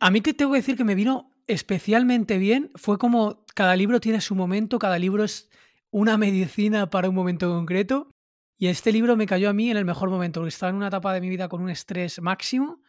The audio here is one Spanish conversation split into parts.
A mí te tengo que decir que me vino especialmente bien. Fue como cada libro tiene su momento, cada libro es una medicina para un momento concreto. Y este libro me cayó a mí en el mejor momento, porque estaba en una etapa de mi vida con un estrés máximo.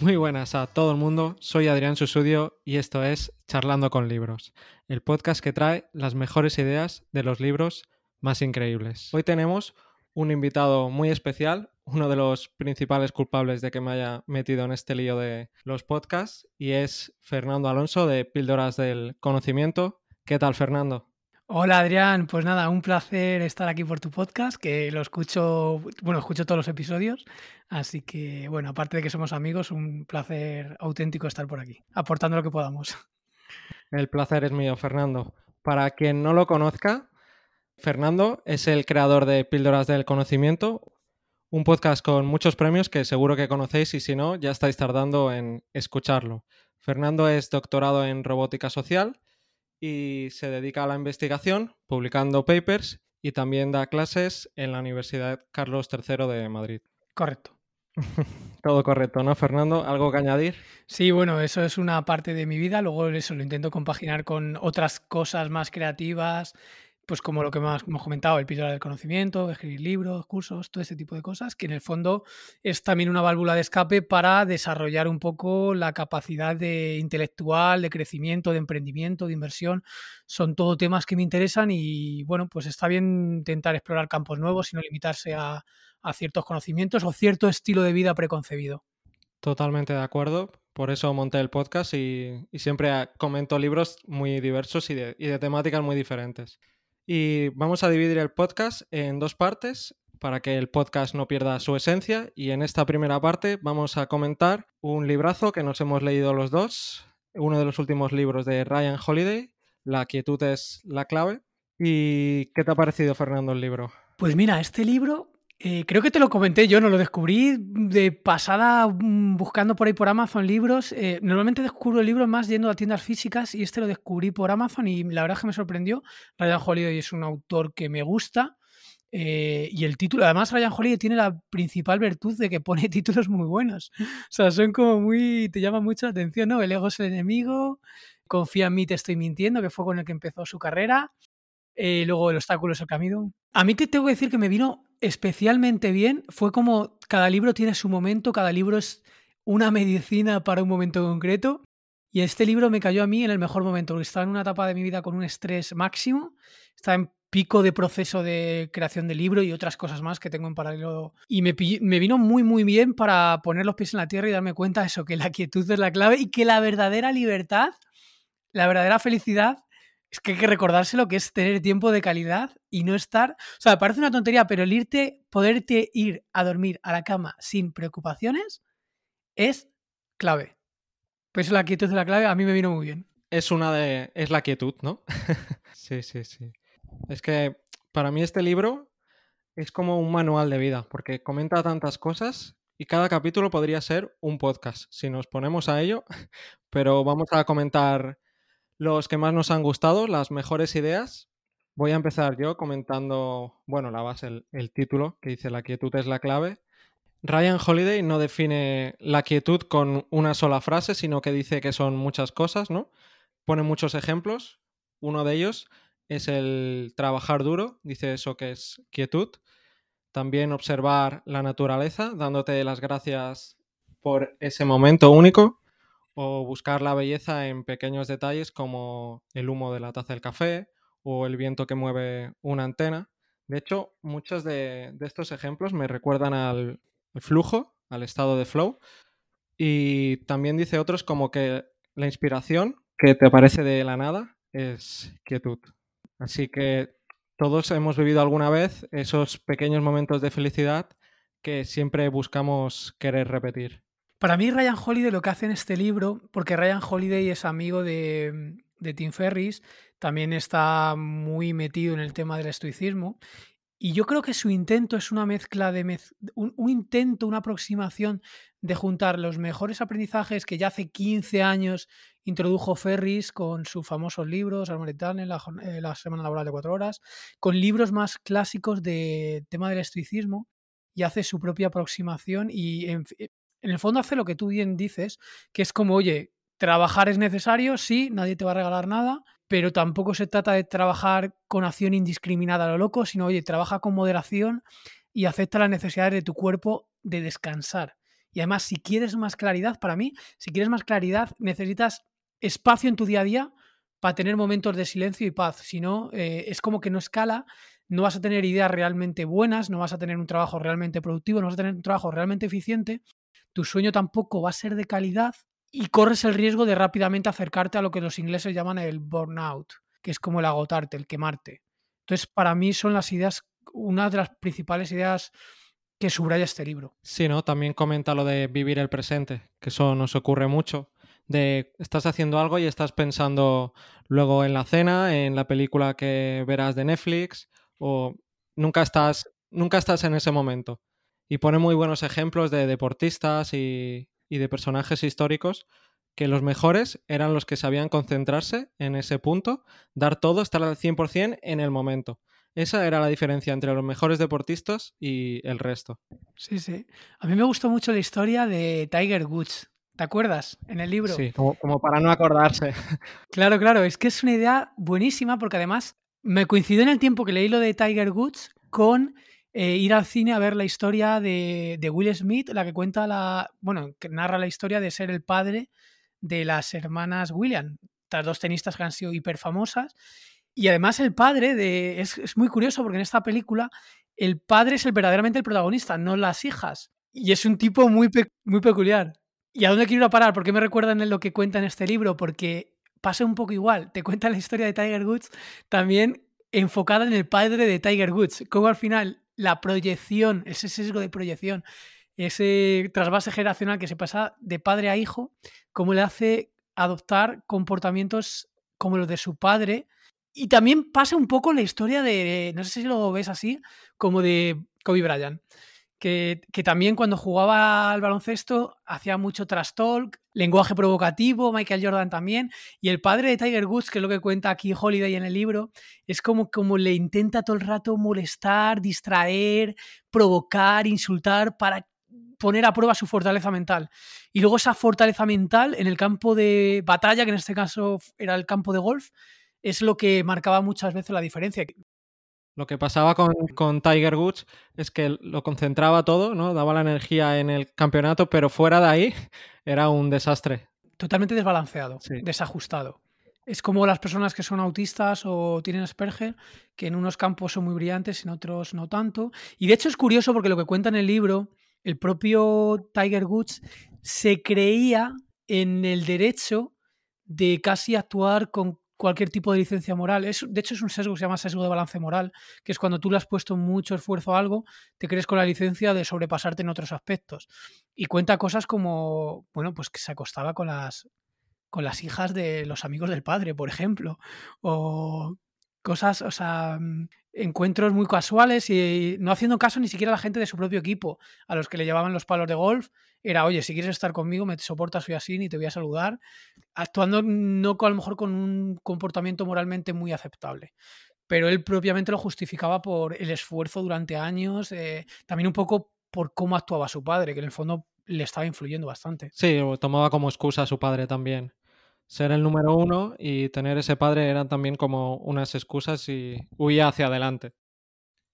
Muy buenas a todo el mundo, soy Adrián Susudio y esto es Charlando con Libros, el podcast que trae las mejores ideas de los libros más increíbles. Hoy tenemos un invitado muy especial, uno de los principales culpables de que me haya metido en este lío de los podcasts, y es Fernando Alonso de Píldoras del Conocimiento. ¿Qué tal, Fernando? Hola Adrián, pues nada, un placer estar aquí por tu podcast, que lo escucho, bueno, escucho todos los episodios, así que bueno, aparte de que somos amigos, un placer auténtico estar por aquí, aportando lo que podamos. El placer es mío, Fernando. Para quien no lo conozca, Fernando es el creador de Píldoras del Conocimiento, un podcast con muchos premios que seguro que conocéis y si no, ya estáis tardando en escucharlo. Fernando es doctorado en robótica social y se dedica a la investigación, publicando papers y también da clases en la Universidad Carlos III de Madrid. Correcto. Todo correcto, ¿no, Fernando? ¿Algo que añadir? Sí, bueno, eso es una parte de mi vida. Luego eso lo intento compaginar con otras cosas más creativas, pues como lo que más hemos comentado, el píldora del conocimiento, escribir libros, cursos, todo ese tipo de cosas, que en el fondo es también una válvula de escape para desarrollar un poco la capacidad de intelectual, de crecimiento, de emprendimiento, de inversión. Son todo temas que me interesan y bueno, pues está bien intentar explorar campos nuevos y no limitarse a, ciertos conocimientos o cierto estilo de vida preconcebido. Totalmente de acuerdo. Por eso monté el podcast y, siempre comento libros muy diversos y de temáticas muy diferentes. Y vamos a dividir el podcast en dos partes para que el podcast no pierda su esencia. Y en esta primera parte vamos a comentar un librazo que nos hemos leído los dos, uno de los últimos libros de Ryan Holiday, La quietud es la clave. ¿Y qué te ha parecido, Fernando, el libro? Pues mira, este libro eh, creo que te lo comenté yo, no lo descubrí de pasada mm, buscando por ahí por Amazon libros. Eh, normalmente descubro libros más yendo a tiendas físicas y este lo descubrí por Amazon y la verdad es que me sorprendió. Ryan Holiday es un autor que me gusta. eh, y el título, además Ryan Holiday tiene la principal virtud de que pone títulos muy buenos. O sea, son como muy, te llama mucho la atención, ¿no? El ego es el enemigo, confía en mí, te estoy mintiendo, que fue con el que empezó su carrera. Luego el obstáculo es el camino. A mí te tengo que decir que me vino especialmente bien. Fue como cada libro tiene su momento, cada libro es una medicina para un momento concreto. Y este libro me cayó a mí en el mejor momento, porque estaba en una etapa de mi vida con un estrés máximo, estaba en pico de proceso de creación de libro y otras cosas más que tengo en paralelo. Y me, me, vino muy, muy bien para poner los pies en la tierra y darme cuenta de eso, que la quietud es la clave y que la verdadera libertad, la verdadera felicidad es que hay que recordarse lo que es tener tiempo de calidad y no estar. O sea, parece una tontería, pero el irte, poderte ir a dormir a la cama sin preocupaciones es clave. Pues la quietud de la clave a mí me vino muy bien. Es una de. es la quietud, ¿no? sí, sí, sí. Es que para mí este libro es como un manual de vida, porque comenta tantas cosas y cada capítulo podría ser un podcast, si nos ponemos a ello, pero vamos a comentar los que más nos han gustado, las mejores ideas. Voy a empezar yo comentando, bueno, la base, el, título que dice La quietud es la clave. Ryan Holiday no define la quietud con una sola frase, sino que dice que son muchas cosas, ¿no? Pone muchos ejemplos. Uno de ellos es el trabajar duro, dice eso que es quietud. También observar la naturaleza, dándote las gracias por ese momento único o buscar la belleza en pequeños detalles como el humo de la taza del café o el viento que mueve una antena. De hecho, muchos de, estos ejemplos me recuerdan al, al, flujo, al estado de flow. Y también dice otros como que la inspiración que te aparece de la nada es quietud. Así que todos hemos vivido alguna vez esos pequeños momentos de felicidad que siempre buscamos querer repetir. Para mí Ryan Holiday lo que hace en este libro, porque Ryan Holiday es amigo de, de Tim Ferris, también está muy metido en el tema del estoicismo Y yo creo que su intento es una mezcla de un, intento, una aproximación de juntar los mejores aprendizajes que ya hace 15 años introdujo Ferris con sus famosos libros, Armoretane, la, eh, la Semana Laboral de Cuatro Horas, con libros más clásicos de tema del estoicismo y hace su propia aproximación y en el fondo hace lo que tú bien dices, que es como, oye, trabajar es necesario, sí, nadie te va a regalar nada, pero tampoco se trata de trabajar con acción indiscriminada a lo loco, sino, oye, trabaja con moderación y acepta las necesidades de tu cuerpo de descansar. Y además, si quieres más claridad, para mí, si quieres más claridad, necesitas espacio en tu día a día para tener momentos de silencio y paz. Si no, eh, es como que no escala, no vas a tener ideas realmente buenas, no vas a tener un trabajo realmente productivo, no vas a tener un trabajo realmente eficiente, tu sueño tampoco va a ser de calidad y corres el riesgo de rápidamente acercarte a lo que los ingleses llaman el burnout, que es como el agotarte, el quemarte. Entonces, para mí son las ideas, una de las principales ideas que subraya este libro. Sí, ¿no? También comenta lo de vivir el presente, que eso nos ocurre mucho. De estás haciendo algo y estás pensando luego en la cena, en la película que verás de Netflix, o nunca estás, nunca estás en ese momento. Y pone muy buenos ejemplos de deportistas y, y de personajes históricos que los mejores eran los que sabían concentrarse en ese punto, dar todo, estar al 100% en el momento. Esa era la diferencia entre los mejores deportistas y el resto. Sí, sí. A mí me gustó mucho la historia de Tiger Woods. ¿Te acuerdas? En el libro. Sí, como, como para no acordarse. Claro, claro. Es que es una idea buenísima porque además me coincidió en el tiempo que leí lo de Tiger Woods con eh, ir al cine a ver la historia de, Will Smith, la que cuenta la. Bueno, que narra la historia de ser el padre de las hermanas William, estas dos tenistas que han sido hiper famosas. Y además el padre de. Es, muy curioso porque en esta película el padre es el, verdaderamente el protagonista, no las hijas. Y es un tipo muy, muy peculiar. ¿Y a dónde quiero ir a parar? ¿Por qué me recuerdan lo que cuenta en este libro? Porque pasa un poco igual. Te cuenta la historia de Tiger Woods también enfocada en el padre de Tiger Woods. Como al final la proyección, ese sesgo de proyección, ese trasvase generacional que se pasa de padre a hijo, cómo le hace adoptar comportamientos como los de su padre. Y también pasa un poco la historia de, no sé si lo ves así, como de Kobe Bryant que, también cuando jugaba al baloncesto hacía mucho trash talk, lenguaje provocativo, Michael Jordan también, y el padre de Tiger Woods, que es lo que cuenta aquí Holiday en el libro, es como, como le intenta todo el rato molestar, distraer, provocar, insultar para poner a prueba su fortaleza mental. Y luego esa fortaleza mental en el campo de batalla, que en este caso era el campo de golf, es lo que marcaba muchas veces la diferencia. Lo que pasaba con, Tiger Woods es que lo concentraba todo, ¿no? Daba la energía en el campeonato, pero fuera de ahí era un desastre. Totalmente desbalanceado, desajustado. Es como las personas que son autistas o tienen Asperger, que en unos campos son muy brillantes, en otros no tanto. Y de hecho es curioso porque lo que cuenta en el libro, el propio Tiger Woods se creía en el derecho de casi actuar con cualquier tipo de licencia moral. Es, de hecho, es un sesgo que se llama sesgo de balance moral, que es cuando tú le has puesto mucho esfuerzo a algo, te crees con la licencia de sobrepasarte en otros aspectos. Y cuenta cosas como, bueno, pues que se acostaba con las, con las hijas de los amigos del padre, por ejemplo, o cosas, o sea, mm, encuentros muy casuales y no haciendo caso ni siquiera a la gente de su propio equipo, a los que le llevaban los palos de golf, era, oye, si quieres estar conmigo, me soportas, soy así, ni te voy a saludar, actuando no a lo mejor con un comportamiento moralmente muy aceptable. Pero él propiamente lo justificaba por el esfuerzo durante años, eh, también un poco por cómo actuaba su padre, que en el fondo le estaba influyendo bastante. Sí, tomaba como excusa a su padre también ser el número uno y tener ese padre eran también como unas excusas y huía hacia adelante.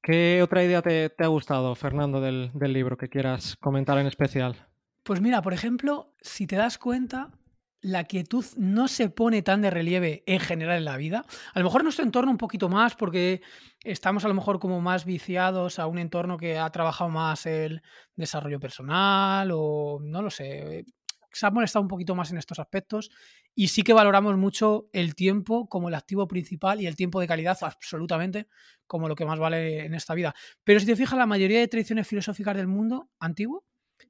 ¿Qué otra idea te, ha gustado, Fernando, del, libro que quieras comentar en especial? Pues mira, por ejemplo, si te das cuenta, la quietud no se pone tan de relieve en general en la vida. A lo mejor en nuestro entorno un poquito más porque estamos a lo mejor como más viciados a un entorno que ha trabajado más el desarrollo personal o no lo sé, ha molestado un poquito más en estos aspectos y sí que valoramos mucho el tiempo como el activo principal y el tiempo de calidad absolutamente como lo que más vale en esta vida. Pero si te fijas, la mayoría de tradiciones filosóficas del mundo antiguo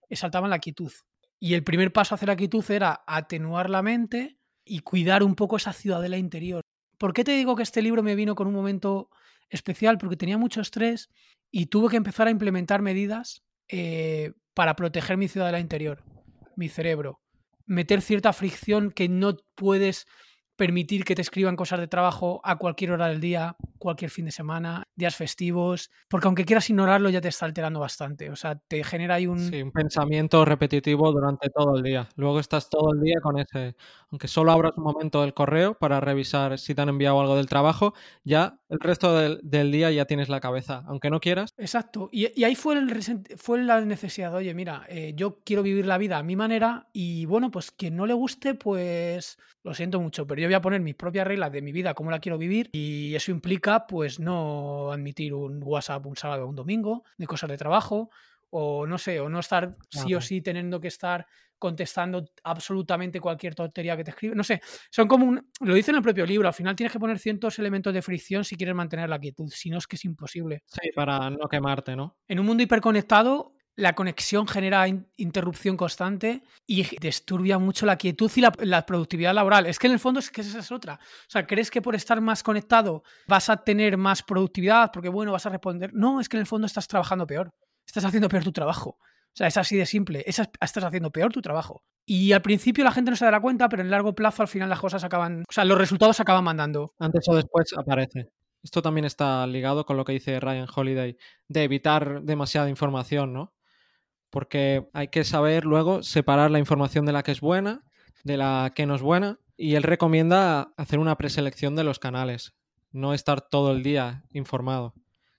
exaltaban la quietud. Y el primer paso hacia la quietud era atenuar la mente y cuidar un poco esa ciudadela interior. ¿Por qué te digo que este libro me vino con un momento especial porque tenía mucho estrés y tuve que empezar a implementar medidas eh, para proteger mi ciudadela interior, mi cerebro. Meter cierta fricción que no puedes permitir que te escriban cosas de trabajo a cualquier hora del día, cualquier fin de semana, días festivos, porque aunque quieras ignorarlo ya te está alterando bastante, o sea, te genera ahí un... Sí, un pensamiento repetitivo durante todo el día. Luego estás todo el día con ese, aunque solo abras un momento el correo para revisar si te han enviado algo del trabajo, ya el resto del, día ya tienes la cabeza, aunque no quieras. Exacto, y, ahí fue, el, fue la necesidad, oye, mira, eh, yo quiero vivir la vida a mi manera y bueno, pues quien no le guste, pues lo siento mucho, pero yo voy a poner mis propias reglas de mi vida, cómo la quiero vivir, y eso implica, pues, no admitir un WhatsApp un sábado o un domingo, de cosas de trabajo, o no sé, o no estar sí o sí teniendo que estar contestando absolutamente cualquier tontería que te escribe. No sé, son como un, lo dice en el propio libro, al final tienes que poner ciertos elementos de fricción si quieres mantener la quietud, si no es que es imposible. Sí, para no quemarte, ¿no? En un mundo hiperconectado, la conexión genera interrupción constante y disturbia mucho la quietud y la, productividad laboral. Es que en el fondo es que esa es otra. O sea, ¿crees que por estar más conectado vas a tener más productividad? Porque, bueno, vas a responder. No, es que en el fondo estás trabajando peor. Estás haciendo peor tu trabajo. O sea, es así de simple. estás haciendo peor tu trabajo. Y al principio la gente no se dará cuenta, pero en largo plazo al final las cosas acaban. O sea, los resultados acaban mandando. Antes o después aparece. Esto también está ligado con lo que dice Ryan Holiday, de evitar demasiada información, ¿no? porque hay que saber luego separar la información de la que es buena, de la que no es buena, y él recomienda hacer una preselección de los canales, no estar todo el día informado.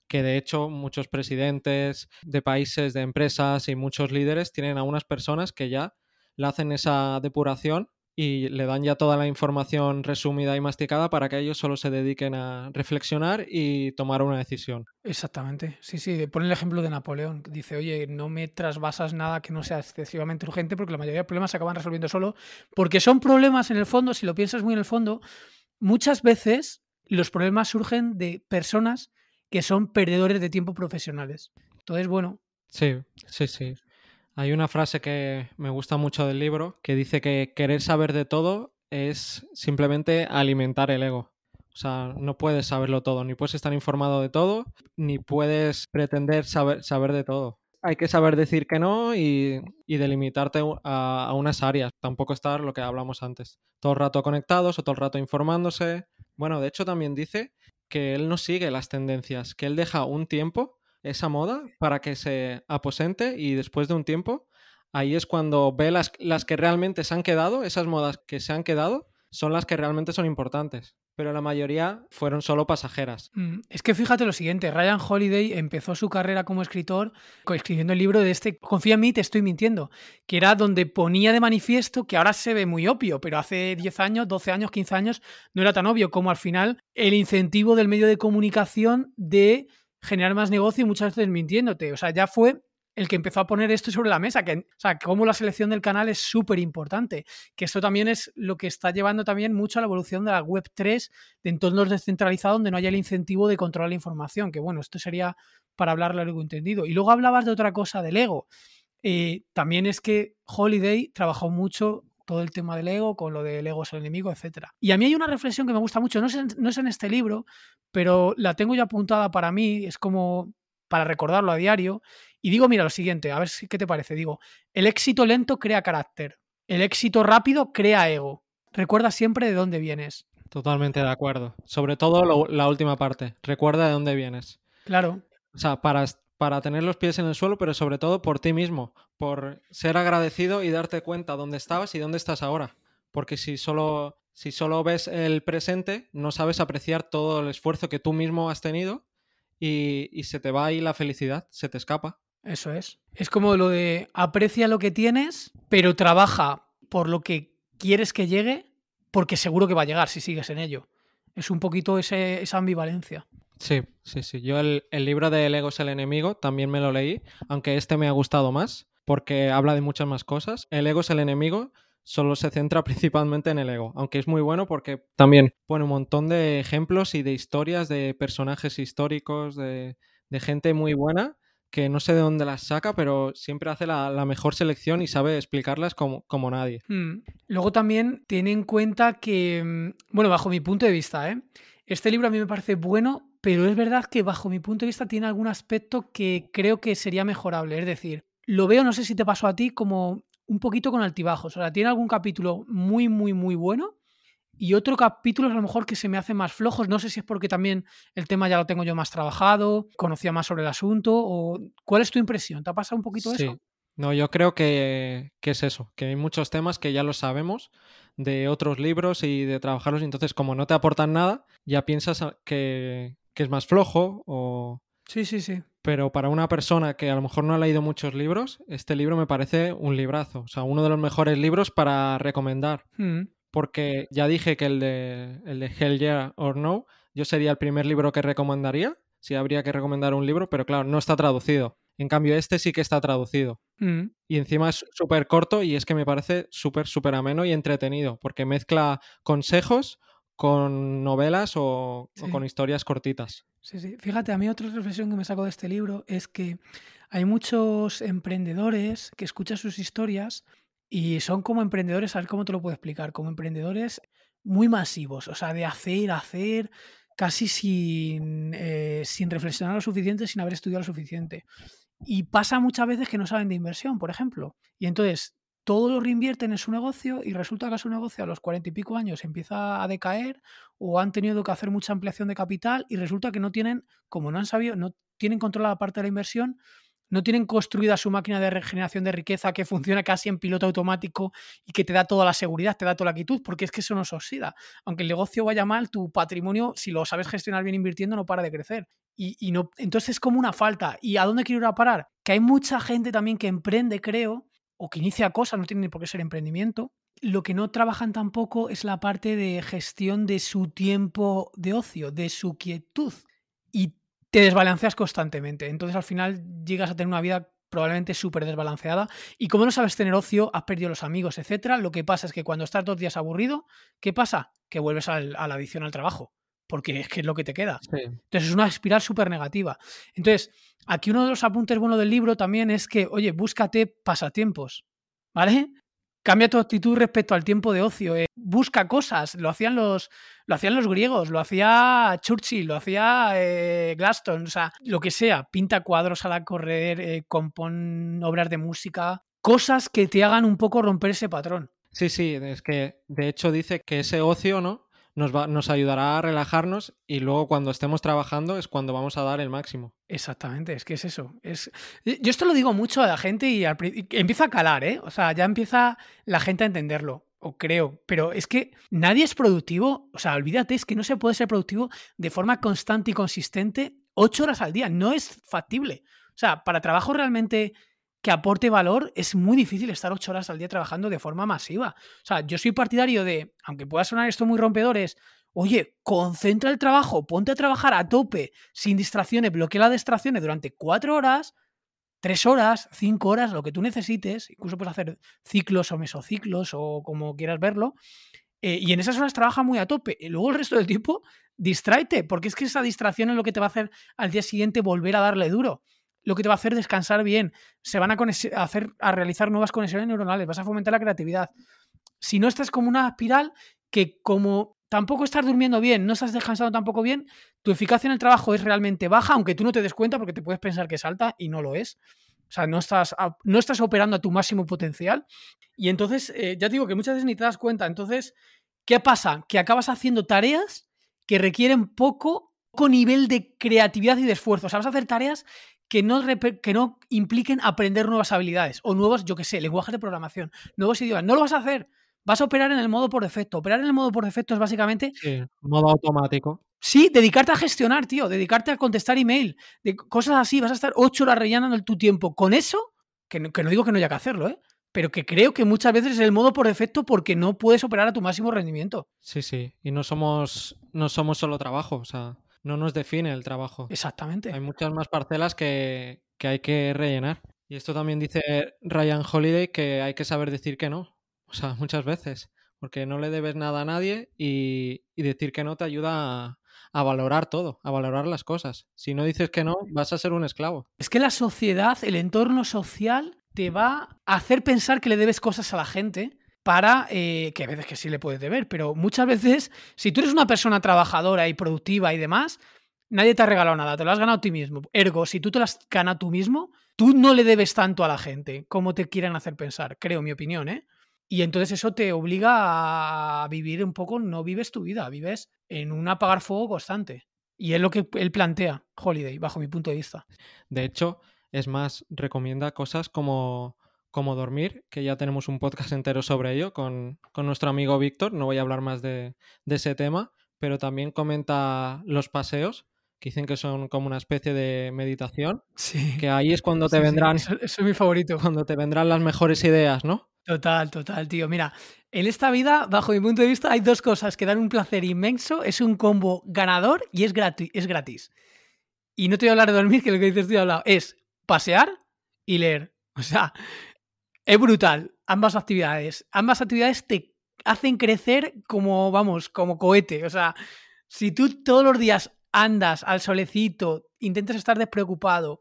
Que de hecho muchos presidentes de países, de empresas y muchos líderes tienen a unas personas que ya le hacen esa depuración y le dan ya toda la información resumida y masticada para que ellos solo se dediquen a reflexionar y tomar una decisión. Exactamente, sí, sí. Pone el ejemplo de Napoleón. Dice, oye, no me trasvasas nada que no sea excesivamente urgente porque la mayoría de problemas se acaban resolviendo solo. Porque son problemas en el fondo, si lo piensas muy en el fondo, muchas veces los problemas surgen de personas que son perdedores de tiempo profesionales. Entonces, bueno. Sí, sí, sí. Hay una frase que me gusta mucho del libro que dice que querer saber de todo es simplemente alimentar el ego. O sea, no puedes saberlo todo, ni puedes estar informado de todo, ni puedes pretender saber, saber de todo. Hay que saber decir que no y, delimitarte a, a, unas áreas. Tampoco estar lo que hablamos antes. Todo el rato conectados o todo el rato informándose. Bueno, de hecho también dice que él no sigue las tendencias, que él deja un tiempo esa moda para que se aposente y después de un tiempo, ahí es cuando ve las, las que realmente se han quedado, esas modas que se han quedado, son las que realmente son importantes. Pero la mayoría fueron solo pasajeras. Mm, es que fíjate lo siguiente, Ryan Holiday empezó su carrera como escritor escribiendo el libro de este Confía en mí, te estoy mintiendo, que era donde ponía de manifiesto que ahora se ve muy obvio, pero hace 10 años, 12 años, 15 años no era tan obvio como al final el incentivo del medio de comunicación de generar más negocio y muchas veces mintiéndote. O sea, ya fue el que empezó a poner esto sobre la mesa, que, o sea, cómo la selección del canal es súper importante, que esto también es lo que está llevando también mucho a la evolución de la Web 3, de entornos descentralizados donde no haya el incentivo de controlar la información, que bueno, esto sería para hablar largo entendido. Y luego hablabas de otra cosa, del ego. Eh, también es que Holiday trabajó mucho todo el tema del ego, con lo del ego es el enemigo, etc. Y a mí hay una reflexión que me gusta mucho, no en, no es en este libro, pero la tengo ya apuntada para mí, es como para recordarlo a diario. Y digo, mira, lo siguiente, a ver si, qué te parece. Digo, el éxito lento crea carácter, el éxito rápido crea ego. Recuerda siempre de dónde vienes. Totalmente de acuerdo. Sobre todo la última parte. Recuerda de dónde vienes. Claro. O sea, para, para tener los pies en el suelo, pero sobre todo por ti mismo, por ser agradecido y darte cuenta dónde estabas y dónde estás ahora. Porque si solo, si solo ves el presente, no sabes apreciar todo el esfuerzo que tú mismo has tenido y, y se te va ahí la felicidad, se te escapa. Eso es. Es como lo de aprecia lo que tienes, pero trabaja por lo que quieres que llegue, porque seguro que va a llegar si sigues en ello. Es un poquito ese, esa ambivalencia. Sí, sí, sí. Yo el, libro de El ego es el enemigo también me lo leí, aunque este me ha gustado más porque habla de muchas más cosas. El ego es el enemigo solo se centra principalmente en el ego, aunque es muy bueno porque también pone un montón de ejemplos y de historias de personajes históricos, de, gente muy buena que no sé de dónde las saca, pero siempre hace la, mejor selección y sabe explicarlas como, como nadie. Hmm. Luego también tiene en cuenta que, mm, bueno, bajo mi punto de vista, ¿eh? este libro a mí me parece bueno pero es verdad que bajo mi punto de vista tiene algún aspecto que creo que sería mejorable. Es decir, lo veo, no sé si te pasó a ti, como un poquito con altibajos. O sea, tiene algún capítulo muy, muy, muy bueno y otro capítulo a lo mejor que se me hacen más flojos. No sé si es porque también el tema ya lo tengo yo más trabajado, conocía más sobre el asunto o ¿cuál es tu impresión? ¿Te ha pasado un poquito sí. eso? No, yo creo que, que, es eso, que hay muchos temas que ya los sabemos de otros libros y de trabajarlos, y entonces como no te aportan nada, ya piensas que, que es más flojo o... Sí, sí, sí. Pero para una persona que a lo mejor no ha leído muchos libros, este libro me parece un librazo, o sea, uno de los mejores libros para recomendar. Mm. Porque ya dije que el de, el de Hell Yeah or No, yo sería el primer libro que recomendaría, si habría que recomendar un libro, pero claro, no está traducido. En cambio, este sí que está traducido. Mm. Y encima es súper corto y es que me parece súper, súper ameno y entretenido, porque mezcla consejos con novelas o, Sí. o con historias cortitas. Sí, sí. Fíjate, a mí otra reflexión que me saco de este libro es que hay muchos emprendedores que escuchan sus historias y son como emprendedores, a ver cómo te lo puedo explicar, como emprendedores muy masivos, o sea, de hacer, hacer, casi sin, eh, sin reflexionar lo suficiente, sin haber estudiado lo suficiente. Y pasa muchas veces que no saben de inversión, por ejemplo. Y entonces todo lo reinvierten en su negocio y resulta que su negocio a los cuarenta y pico años empieza a decaer o han tenido que hacer mucha ampliación de capital y resulta que no tienen, como no han sabido, no tienen controlada la parte de la inversión, no tienen construida su máquina de regeneración de riqueza que funciona casi en piloto automático y que te da toda la seguridad, te da toda la quietud, porque es que eso no se oxida. Aunque el negocio vaya mal, tu patrimonio, si lo sabes gestionar bien invirtiendo, no para de crecer. Y, y no, entonces es como una falta. ¿Y a dónde quiero ir a parar? Que hay mucha gente también que emprende, creo, o que inicia cosas, no tiene ni por qué ser emprendimiento. Lo que no trabajan tampoco es la parte de gestión de su tiempo de ocio, de su quietud. Y te desbalanceas constantemente. Entonces al final llegas a tener una vida probablemente súper desbalanceada. Y como no sabes tener ocio, has perdido los amigos, etcétera. Lo que pasa es que cuando estás dos días aburrido, ¿qué pasa? Que vuelves al, a la adicción al trabajo. Porque es que es lo que te queda. Sí. Entonces es una espiral súper negativa. Entonces, aquí uno de los apuntes buenos del libro también es que, oye, búscate pasatiempos, ¿vale? Cambia tu actitud respecto al tiempo de ocio. eh, busca cosas. Lo hacían los, lo hacían los griegos, lo hacía Churchill, lo hacía eh, Glaston, o sea, lo que sea. Pinta cuadros a la correr, eh, compón obras de música, cosas que te hagan un poco romper ese patrón. Sí, sí, es que de hecho dice que ese ocio, ¿no? Nos, va, nos ayudará a relajarnos y luego cuando estemos trabajando es cuando vamos a dar el máximo. Exactamente, es que es eso. Es... Yo esto lo digo mucho a la gente y, y empieza a calar, ¿eh? O sea, ya empieza la gente a entenderlo, o creo. Pero es que nadie es productivo, o sea, olvídate, es que no se puede ser productivo de forma constante y consistente ocho horas al día. No es factible. O sea, para trabajo realmente que aporte valor, es muy difícil estar ocho horas al día trabajando de forma masiva. O sea, yo soy partidario de, aunque pueda sonar esto muy rompedor, es, oye, concentra el trabajo, ponte a trabajar a tope, sin distracciones, bloquea las distracciones durante cuatro horas, tres horas, cinco horas, lo que tú necesites, incluso puedes hacer ciclos o mesociclos o como quieras verlo, eh, y en esas horas trabaja muy a tope. Y luego el resto del tiempo, distráete, porque es que esa distracción es lo que te va a hacer al día siguiente volver a darle duro lo que te va a hacer descansar bien, se van a, hacer, a realizar nuevas conexiones neuronales, vas a fomentar la creatividad. Si no estás como una espiral que como tampoco estás durmiendo bien, no estás descansando tampoco bien, tu eficacia en el trabajo es realmente baja, aunque tú no te des cuenta porque te puedes pensar que es alta y no lo es. O sea, no estás, no estás operando a tu máximo potencial. Y entonces, eh, ya te digo que muchas veces ni te das cuenta. Entonces, ¿qué pasa? Que acabas haciendo tareas que requieren poco, poco nivel de creatividad y de esfuerzo. O sea, vas a hacer tareas que no, que no impliquen aprender nuevas habilidades o nuevos, yo qué sé, lenguajes de programación, nuevos idiomas. No lo vas a hacer. Vas a operar en el modo por defecto. Operar en el modo por defecto es básicamente. Sí, modo automático. Sí, dedicarte a gestionar, tío. Dedicarte a contestar email. De cosas así. Vas a estar ocho horas rellenando tu tiempo. Con eso, que no, que no digo que no haya que hacerlo, ¿eh? Pero que creo que muchas veces es el modo por defecto porque no puedes operar a tu máximo rendimiento. Sí, sí. Y no somos, no somos solo trabajo. O sea, no nos define el trabajo. Exactamente. Hay muchas más parcelas que, que, hay que rellenar. Y esto también dice Ryan Holiday que hay que saber decir que no. O sea, muchas veces. Porque no le debes nada a nadie y, y decir que no te ayuda a, a, valorar todo, a valorar las cosas. Si no dices que no, vas a ser un esclavo. Es que la sociedad, el entorno social, te va a hacer pensar que le debes cosas a la gente para, eh, que a veces que sí le puedes deber, pero muchas veces, si tú eres una persona trabajadora y productiva y demás, Nadie te ha regalado nada, te lo has ganado ti mismo. Ergo, si tú te lo has ganado tú mismo, tú no le debes tanto a la gente como te quieran hacer pensar, creo, mi opinión, ¿eh? Y entonces eso te obliga a vivir un poco, no vives tu vida, vives en un apagar fuego constante. Y es lo que él plantea, Holiday, bajo mi punto de vista. De hecho, es más, recomienda cosas como, como dormir, que ya tenemos un podcast entero sobre ello con, con nuestro amigo Víctor, no voy a hablar más de, de ese tema, pero también comenta los paseos, que dicen que son como una especie de meditación. Sí. Que ahí es cuando te Sí, vendrán. Eso, eso es mi favorito. Cuando te vendrán las mejores ideas, ¿no? Total, total, tío. Mira, en esta vida, bajo mi punto de vista, hay dos cosas que dan un placer inmenso. Es un combo ganador y es, gratu- es gratis. Y no te voy a hablar de dormir, que lo que dices tú he hablado. Es pasear y leer. O sea, es brutal. Ambas actividades. Ambas actividades te hacen crecer como, vamos, como cohete. O sea, si tú todos los días andas al solecito, intentas estar despreocupado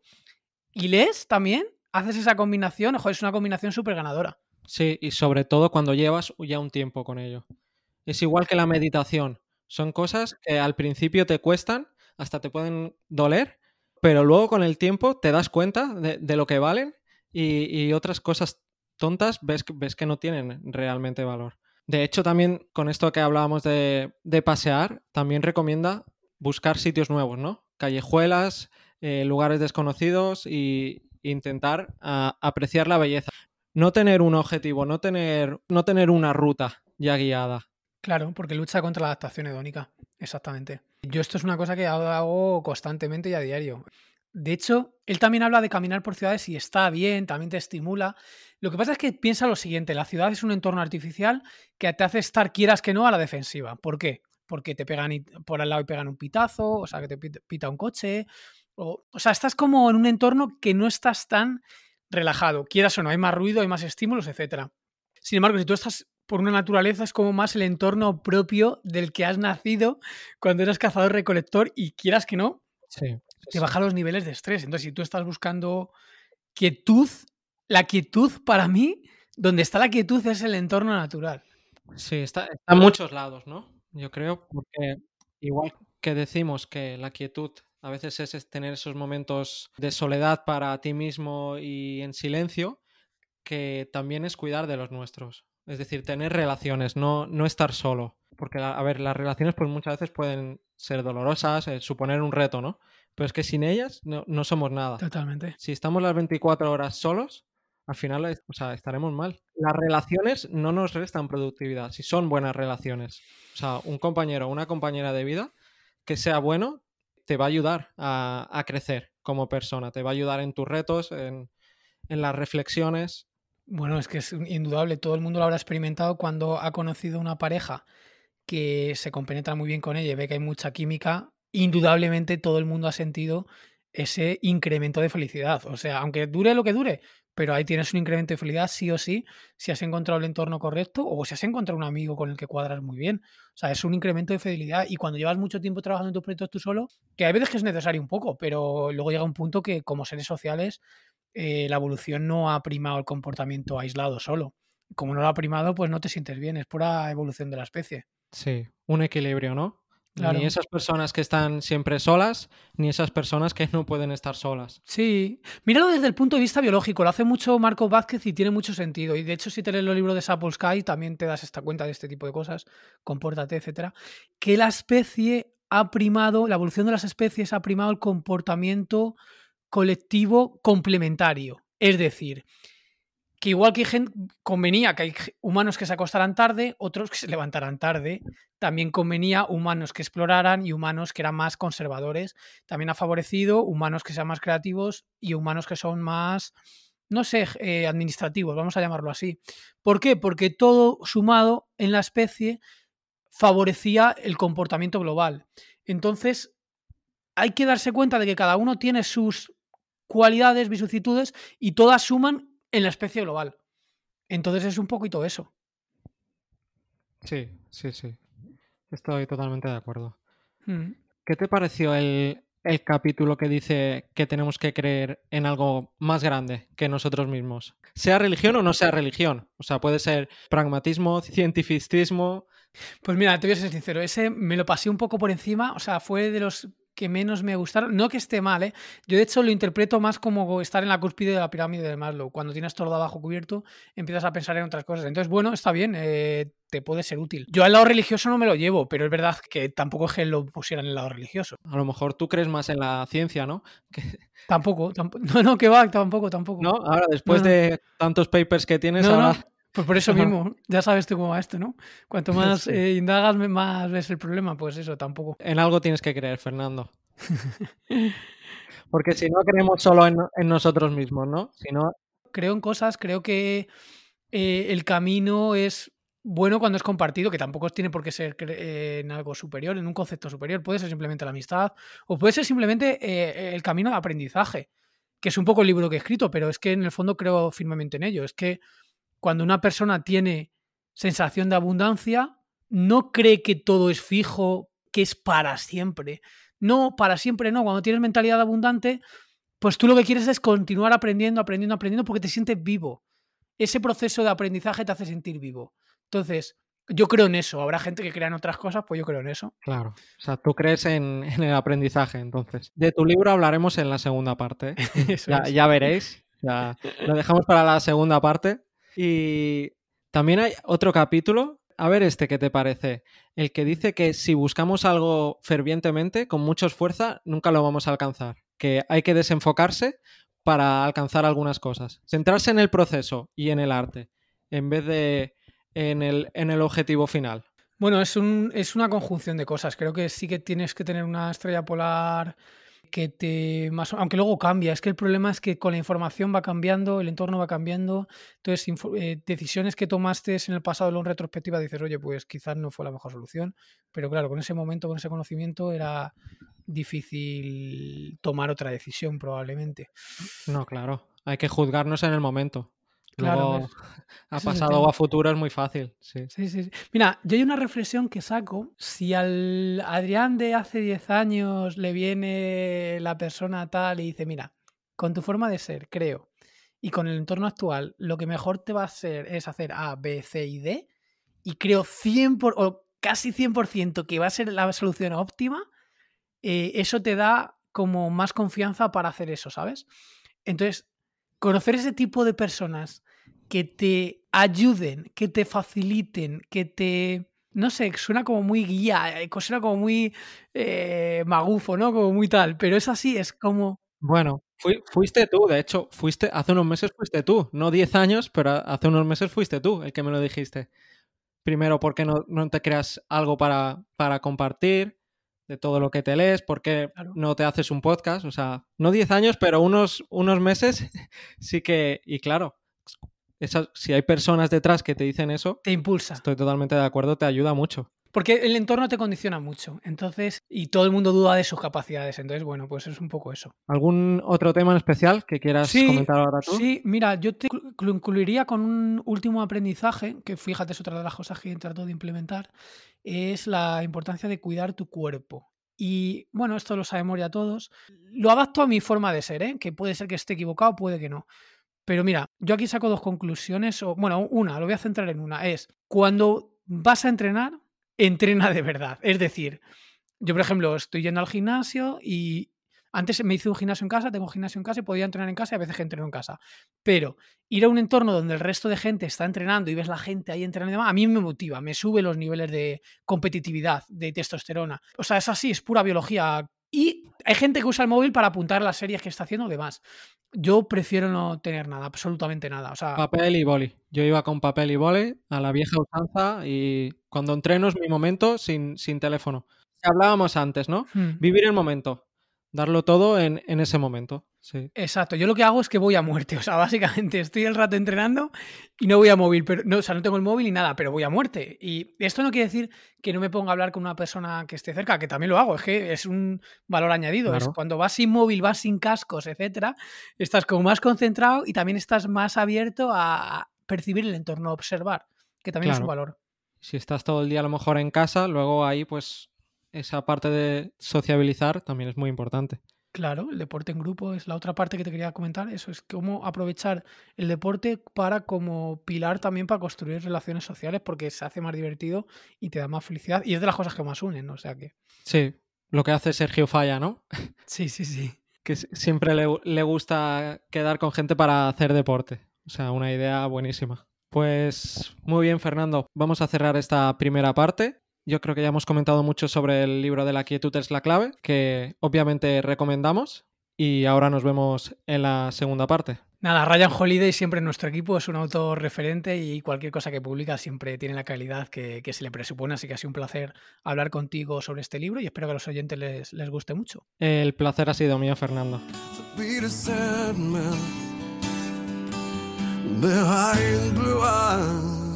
y lees también, haces esa combinación, ojo, es una combinación súper ganadora. Sí, y sobre todo cuando llevas ya un tiempo con ello. Es igual que la meditación. Son cosas que al principio te cuestan, hasta te pueden doler, pero luego con el tiempo te das cuenta de, lo que valen y, y otras cosas tontas ves, ves que no tienen realmente valor. De hecho, también con esto que hablábamos de, de pasear, también recomienda buscar sitios nuevos, ¿no? Callejuelas, eh, lugares desconocidos y intentar apreciar la belleza. No tener un objetivo, no tener, no tener una ruta ya guiada. Claro, porque lucha contra la adaptación hedónica. Exactamente. Yo esto es una cosa que hago constantemente y a diario. De hecho, él también habla de caminar por ciudades y está bien, también te estimula. Lo que pasa es que piensa lo siguiente, la ciudad es un entorno artificial que te hace estar, quieras que no, a la defensiva. ¿Por qué? Porque te pegan por al lado y pegan un pitazo, o sea, que te pit- pita un coche. O, o sea, estás como en un entorno que no estás tan relajado. Quieras o no, hay más ruido, hay más estímulos, etcétera. Sin embargo, si tú estás por una naturaleza, es como más el entorno propio del que has nacido cuando eras cazador-recolector y quieras que no, Sí. te baja los niveles de estrés. Entonces, si tú estás buscando quietud, la quietud para mí, donde está la quietud es el entorno natural. Sí, está, está en muchos lados, ¿no? Yo creo, porque igual que decimos que la quietud a veces es, tener esos momentos de soledad para ti mismo y en silencio, que también es cuidar de los nuestros. Es decir, tener relaciones, no, no estar solo. Porque, a a ver, las relaciones pues muchas veces pueden ser dolorosas, eh, suponer un reto, ¿no? Pero es que sin ellas no, no somos nada. Totalmente. Si estamos las 24 horas solos, al final o sea, estaremos mal. Las relaciones no nos restan productividad, si son buenas relaciones. O sea, un compañero o una compañera de vida que sea bueno te va a ayudar a, a crecer como persona, te va a ayudar en tus retos, en, en las reflexiones. Bueno, es que es indudable, todo el mundo lo habrá experimentado cuando ha conocido una pareja que se compenetra muy bien con ella y ve que hay mucha química, indudablemente todo el mundo ha sentido ese incremento de felicidad. O sea, aunque dure lo que dure, pero ahí tienes un incremento de felicidad sí o sí, si has encontrado el entorno correcto o si has encontrado un amigo con el que cuadras muy bien. O sea, es un incremento de fidelidad y cuando llevas mucho tiempo trabajando en tus proyectos tú solo, que hay veces que es necesario un poco, pero luego llega un punto que como seres sociales eh, la evolución no ha primado el comportamiento aislado solo. Como no lo ha primado, pues no te sientes bien, es pura evolución de la especie. Sí, un equilibrio, ¿no? Claro. Ni esas personas que están siempre solas, ni esas personas que no pueden estar solas. Sí, míralo desde el punto de vista biológico, lo hace mucho Marco Vázquez y tiene mucho sentido. Y de hecho, si te lees los libros de Sapolsky, también te das esta cuenta de este tipo de cosas, compórtate, etcétera, que la especie ha primado, la evolución de las especies ha primado el comportamiento colectivo complementario. Es decir, que igual que hay gente, convenía que hay humanos que se acostaran tarde, otros que se levantaran tarde, también convenía humanos que exploraran y humanos que eran más conservadores. También ha favorecido humanos que sean más creativos y humanos que son más, no sé, eh, administrativos, vamos a llamarlo así. ¿Por qué? Porque todo sumado en la especie favorecía el comportamiento global. Entonces, hay que darse cuenta de que cada uno tiene sus cualidades, vicisitudes y todas suman en la especie global. Entonces es un poquito eso. Sí, sí, sí. Estoy totalmente de acuerdo. Mm. ¿Qué te pareció el, el capítulo que dice que tenemos que creer en algo más grande que nosotros mismos? Sea religión o no sea religión. O sea, puede ser pragmatismo, cientificismo. Pues mira, te voy a ser sincero, ese me lo pasé un poco por encima, o sea, fue de los que menos me gustaron. No que esté mal, ¿eh? Yo de hecho lo interpreto más como estar en la cúspide de la pirámide de Maslow. Cuando tienes todo de abajo cubierto, empiezas a pensar en otras cosas. Entonces, bueno, está bien, eh, te puede ser útil. Yo al lado religioso no me lo llevo, pero es verdad que tampoco es que lo pusieran en el lado religioso. A lo mejor tú crees más en la ciencia, ¿no? Tampoco, tampoco. No, no, que va, tampoco, tampoco. No, ahora después de tantos papers que tienes, ahora... Pues por eso mismo, ya sabes tú cómo va esto, ¿no? Cuanto más eh, indagas, más ves el problema, pues eso tampoco. En algo tienes que creer, Fernando. Porque si no creemos solo en, nosotros mismos, ¿no? Si no... Creo en cosas, creo que eh, el camino es bueno cuando es compartido, que tampoco tiene por qué ser eh, en algo superior, en un concepto superior. Puede ser simplemente la amistad o puede ser simplemente el camino de aprendizaje, que es un poco el libro que he escrito, pero es que en el fondo creo firmemente en ello. Es que cuando una persona tiene sensación de abundancia, no cree que todo es fijo, que es para siempre. No, para siempre no. Cuando tienes mentalidad abundante, pues tú lo que quieres es continuar aprendiendo, aprendiendo, aprendiendo porque te sientes vivo. Ese proceso de aprendizaje te hace sentir vivo. Entonces, yo creo en eso. Habrá gente que crea en otras cosas, pues yo creo en eso. Claro. O sea, tú crees en, el aprendizaje, entonces. De tu libro hablaremos en la segunda parte. ya, ya, veréis. Ya, lo dejamos para la segunda parte. Y también hay otro capítulo, a ver este qué te parece, el que dice que si buscamos algo fervientemente, con mucha fuerza, nunca lo vamos a alcanzar, que hay que desenfocarse para alcanzar algunas cosas, centrarse en el proceso y en el arte, en vez de en el, en el objetivo final. Bueno, es, un, es una conjunción de cosas. Creo que sí que tienes que tener una estrella polar que te más aunque luego cambia es que el problema es que con la información va cambiando el entorno va cambiando. Entonces eh, decisiones que tomaste en el pasado luego en retrospectiva dices oye pues quizás no fue la mejor solución pero claro con ese momento con ese conocimiento era difícil tomar otra decisión probablemente. No claro. Hay que juzgarnos en el momento Claro, ha pasado o a futuro es muy fácil. Sí. Sí, sí, Mira, yo hay una reflexión que saco. Si al Adrián de hace 10 años le viene la persona tal y dice, mira, con tu forma de ser, creo, y con el entorno actual, lo que mejor te va a hacer es hacer A, B, C y D, y creo 100 o casi 100% que va a ser la solución óptima, eh, eso te da como más confianza para hacer eso, ¿sabes? Entonces, conocer ese tipo de personas que te ayuden, que te faciliten, que te... No sé, suena como muy guía, eh, suena como muy eh, magufo, ¿no? Como muy tal, pero es así, es como... Bueno, fuiste tú, de hecho, fuiste, hace unos meses fuiste tú, no 10 años, pero hace unos meses fuiste tú el que me lo dijiste. Primero, ¿por qué no, no te creas algo para, para compartir? De todo lo que te lees, ¿por qué no te haces un podcast? O sea, no 10 años, pero unos, unos meses sí que, y claro, si hay personas detrás que te dicen eso, te impulsa. Estoy totalmente de acuerdo, te ayuda mucho. Porque el entorno te condiciona mucho, entonces, y todo el mundo duda de sus capacidades, entonces, bueno, pues es un poco eso. ¿Algún otro tema en especial que quieras comentar ahora tú? Sí, mira, yo te concluiría con un último aprendizaje, que fíjate, es otra de las cosas que trato de implementar, es la importancia de cuidar tu cuerpo. Y bueno, esto lo sabemos ya todos. Lo adapto a mi forma de ser, ¿eh? que puede ser que esté equivocado, puede que no. Pero mira, yo aquí saco dos conclusiones, o bueno, una, lo voy a centrar en una, es cuando vas a entrenar, entrena de verdad. Es decir, yo por ejemplo estoy yendo al gimnasio y antes me hice un gimnasio en casa, tengo un gimnasio en casa y podía entrenar en casa y a veces entreno en casa. Pero ir a un entorno donde el resto de gente está entrenando y ves la gente ahí entrenando, a mí me motiva, me sube los niveles de competitividad, de testosterona. O sea, es así, es pura biología. Y hay gente que usa el móvil para apuntar las series que está haciendo o demás. Yo prefiero no tener nada, absolutamente nada. O sea, papel y boli. Yo iba con papel y boli a la vieja usanza y cuando entreno es mi momento sin, sin teléfono. Hablábamos antes, ¿no? Hmm. Vivir el momento. Darlo todo en, en ese momento. Sí. Exacto, yo lo que hago es que voy a muerte, o sea, básicamente estoy el rato entrenando y no voy a móvil, pero no, o sea, no tengo el móvil ni nada, pero voy a muerte. Y esto no quiere decir que no me ponga a hablar con una persona que esté cerca, que también lo hago, es que es un valor añadido, es cuando vas sin móvil, vas sin cascos, etcétera, estás como más concentrado y también estás más abierto a percibir el entorno, a observar, que también es un valor. Si estás todo el día a lo mejor en casa, luego ahí pues esa parte de sociabilizar también es muy importante. Claro, el deporte en grupo es la otra parte que te quería comentar. Eso es cómo aprovechar el deporte para como pilar también para construir relaciones sociales porque se hace más divertido y te da más felicidad y es de las cosas que más unen, o sea que. Sí, lo que hace Sergio Falla, ¿no? Sí, sí, sí. Que siempre le, le gusta quedar con gente para hacer deporte. O sea, una idea buenísima. Pues muy bien, Fernando. Vamos a cerrar esta primera parte. Yo creo que ya hemos comentado mucho sobre el libro de la quietud es la clave, que obviamente recomendamos. Y ahora nos vemos en la segunda parte. Nada, Ryan Holiday siempre en nuestro equipo es un autor referente y cualquier cosa que publica siempre tiene la calidad que, se le presupone. Así que ha sido un placer hablar contigo sobre este libro y espero que a los oyentes les, les guste mucho. El placer ha sido mío, Fernando. behind blue eyes.